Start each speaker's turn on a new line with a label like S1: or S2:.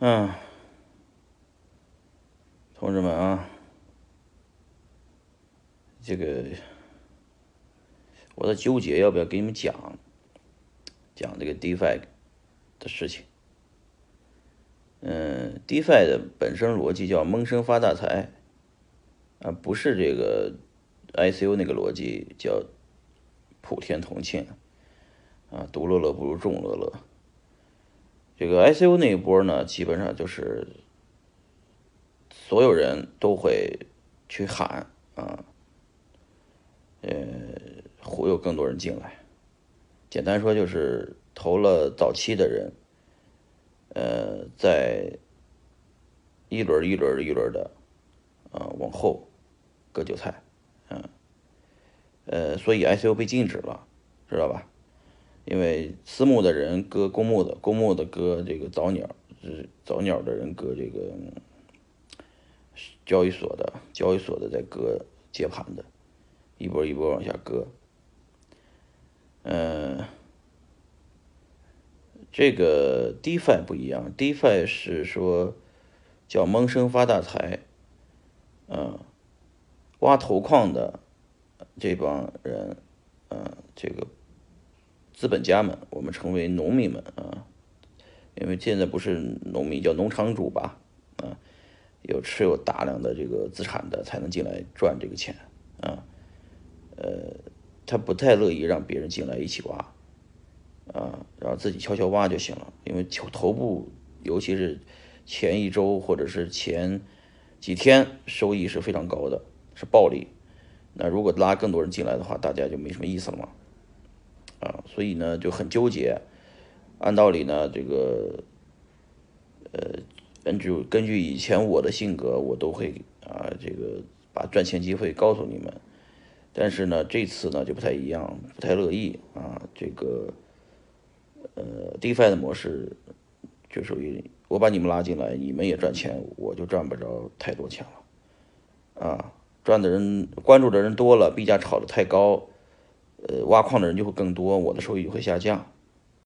S1: 嗯，同志们啊，这个我在纠结要不要给你们讲讲这个 DeFi 的事情。嗯，DeFi 的本身逻辑叫闷声发大财啊，不是这个 ICO 那个逻辑叫普天同庆啊，独乐乐不如众乐乐。这个 ICO 那一波呢，基本上就是所有人都会去喊啊，呃，忽悠更多人进来。简单说就是投了早期的人，呃，在一轮一轮一轮的啊往后割韭菜，嗯，呃，所以 ICO 被禁止了，知道吧？因为私募的人割公募的，公募的割这个早鸟，是早鸟的人割这个交易所的，交易所的在割接盘的，一波一波往下割。嗯，这个 DeFi 不一样，DeFi 是说叫闷声发大财，嗯，挖头矿的这帮人，嗯，这个。资本家们，我们称为农民们啊，因为现在不是农民叫农场主吧，啊，有持有大量的这个资产的才能进来赚这个钱啊，呃，他不太乐意让别人进来一起挖，啊，然后自己悄悄挖就行了，因为头头部尤其是前一周或者是前几天收益是非常高的，是暴利，那如果拉更多人进来的话，大家就没什么意思了嘛。所以呢就很纠结。按道理呢，这个，呃，根据根据以前我的性格，我都会啊，这个把赚钱机会告诉你们。但是呢，这次呢就不太一样，不太乐意啊。这个，呃，DeFi 的模式就属于我把你们拉进来，你们也赚钱，我就赚不着太多钱了。啊，赚的人关注的人多了，币价炒得太高。呃，挖矿的人就会更多，我的收益会下降。